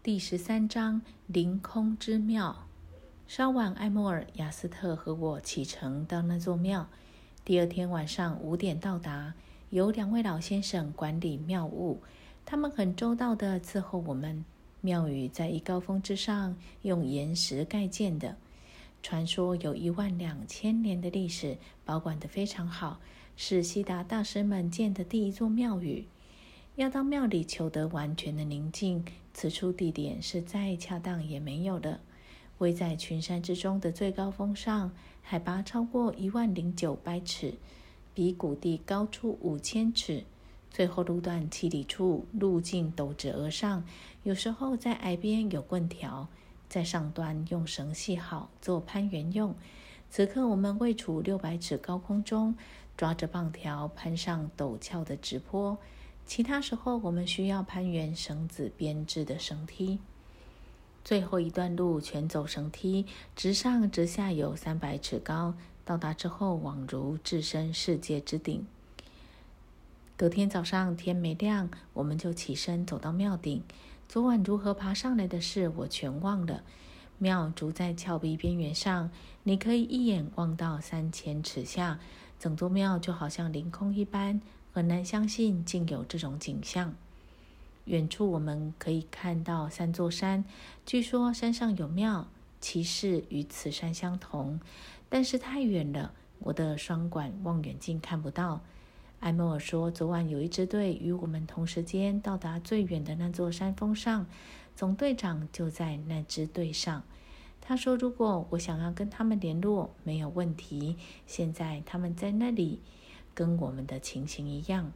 第十三章凌空之庙。稍晚，艾莫尔、雅斯特和我启程到那座庙。第二天晚上五点到达，有两位老先生管理庙务，他们很周到地伺候我们。庙宇在一高峰之上，用岩石盖建的，传说有一万两千年的历史，保管得非常好，是悉达大师们建的第一座庙宇。要到庙里求得完全的宁静，此处地点是再恰当也没有的。位在群山之中的最高峰上，海拔超过一万零九百尺，比谷地高出五千尺。最后路段七里处，路径陡直而上，有时候在崖边有棍条，在上端用绳系好做攀援用。此刻我们位处六百尺高空中，抓着棒条攀上陡峭的直坡；其他时候我们需要攀援绳子编制的绳梯。最后一段路全走绳梯，直上直下有三百尺高。到达之后，宛如置身世界之顶。隔天早上天没亮，我们就起身走到庙顶。昨晚如何爬上来的事，我全忘了。庙筑在峭壁边缘上，你可以一眼望到三千尺下，整座庙就好像凌空一般，很难相信竟有这种景象。远处我们可以看到三座山，据说山上有庙，其势与此山相同，但是太远了，我的双管望远镜看不到。艾莫尔说，昨晚有一支队与我们同时间到达最远的那座山峰上，总队长就在那支队上。他说，如果我想要跟他们联络，没有问题。现在他们在那里，跟我们的情形一样。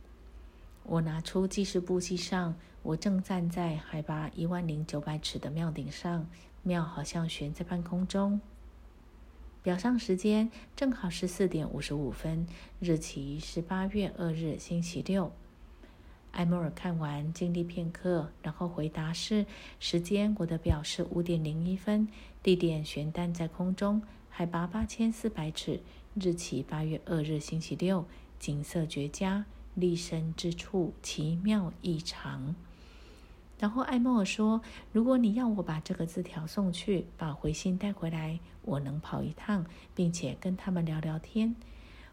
我拿出记事簿记上，我正站在海拔一万零九百尺的庙顶上，庙好像悬在半空中。表上时间正好是四点五十五分，日期是八月二日星期六。艾莫尔看完，经历片刻，然后回答是：时间我的表是五点零一分，地点悬单在空中，海拔八千四百尺，日期八月二日星期六，景色绝佳。立身之处奇妙异常。然后艾莫尔说：“如果你要我把这个字条送去，把回信带回来，我能跑一趟，并且跟他们聊聊天。”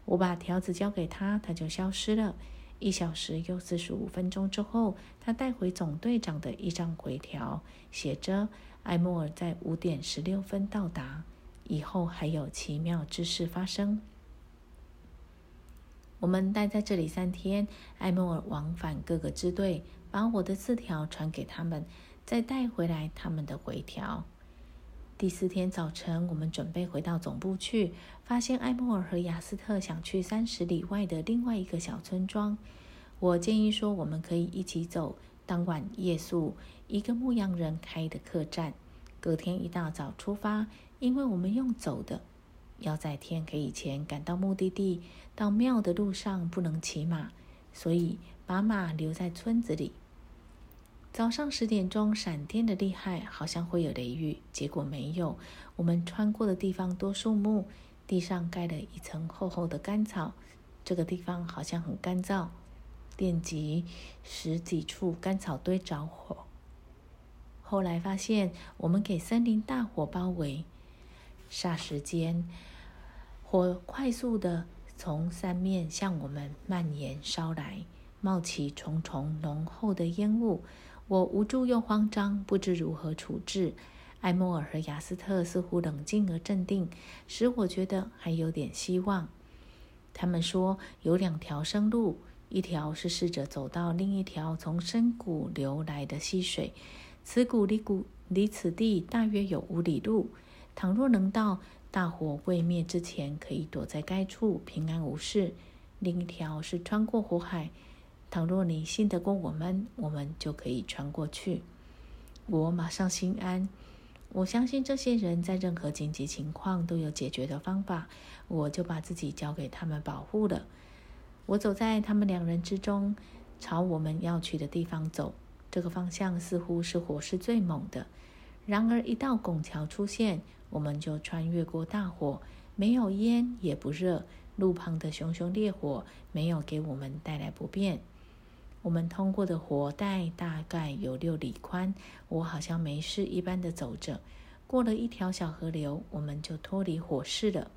我把条子交给他，他就消失了。一小时又四十五分钟之后，他带回总队长的一张回条，写着：“艾莫尔在五点十六分到达，以后还有奇妙之事发生。”我们待在这里三天，艾莫尔往返各个支队，把我的字条传给他们，再带回来他们的回条。第四天早晨，我们准备回到总部去，发现艾莫尔和雅斯特想去三十里外的另外一个小村庄。我建议说，我们可以一起走。当晚夜宿一个牧羊人开的客栈，隔天一大早出发，因为我们用走的。要在天黑以前赶到目的地。到庙的路上不能骑马，所以把马留在村子里。早上十点钟，闪电的厉害，好像会有雷雨，结果没有。我们穿过的地方多树木，地上盖了一层厚厚的干草。这个地方好像很干燥。电极十几处干草堆着火。后来发现，我们给森林大火包围。霎时间，火快速的从三面向我们蔓延烧来，冒起重重浓厚的烟雾。我无助又慌张，不知如何处置。艾莫尔和雅斯特似乎冷静而镇定，使我觉得还有点希望。他们说有两条生路，一条是试着走到另一条从深谷流来的溪水，此谷离谷离此地大约有五里路。倘若能到大火未灭之前，可以躲在该处平安无事。另一条是穿过火海，倘若你信得过我们，我们就可以穿过去。我马上心安，我相信这些人在任何紧急情况都有解决的方法，我就把自己交给他们保护了。我走在他们两人之中，朝我们要去的地方走。这个方向似乎是火势最猛的。然而，一道拱桥出现。我们就穿越过大火，没有烟也不热，路旁的熊熊烈火没有给我们带来不便。我们通过的火带大概有六里宽，我好像没事一般的走着。过了一条小河流，我们就脱离火势了。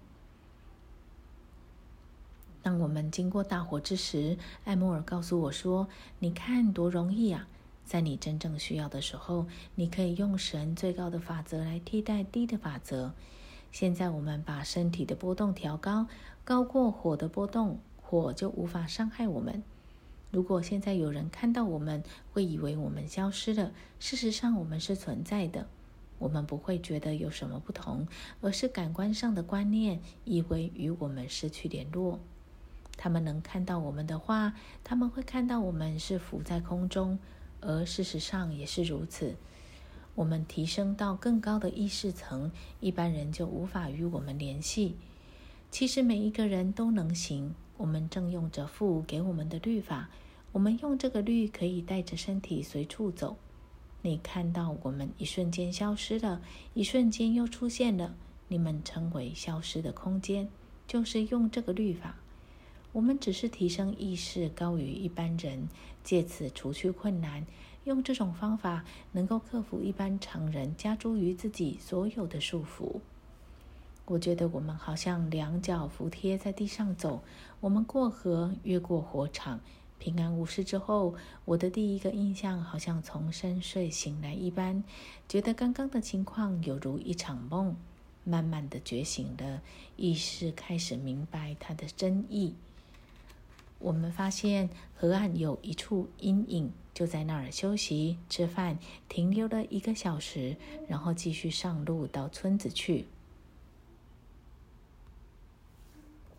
当我们经过大火之时，艾莫尔告诉我说：“你看多容易啊！在你真正需要的时候，你可以用神最高的法则来替代低的法则。现在我们把身体的波动调高，高过火的波动，火就无法伤害我们。如果现在有人看到我们，会以为我们消失了。事实上，我们是存在的。我们不会觉得有什么不同，而是感官上的观念以为与我们失去联络。”他们能看到我们的话，他们会看到我们是浮在空中，而事实上也是如此。我们提升到更高的意识层，一般人就无法与我们联系。其实每一个人都能行。我们正用着父给我们的律法，我们用这个律可以带着身体随处走。你看到我们一瞬间消失了，一瞬间又出现了，你们称为消失的空间，就是用这个律法。我们只是提升意识高于一般人，借此除去困难。用这种方法能够克服一般常人加诸于自己所有的束缚。我觉得我们好像两脚服贴在地上走。我们过河，越过火场，平安无事之后，我的第一个印象好像从深睡醒来一般，觉得刚刚的情况有如一场梦。慢慢的觉醒了，意识开始明白它的真意。我们发现河岸有一处阴影，就在那儿休息、吃饭，停留了一个小时，然后继续上路到村子去。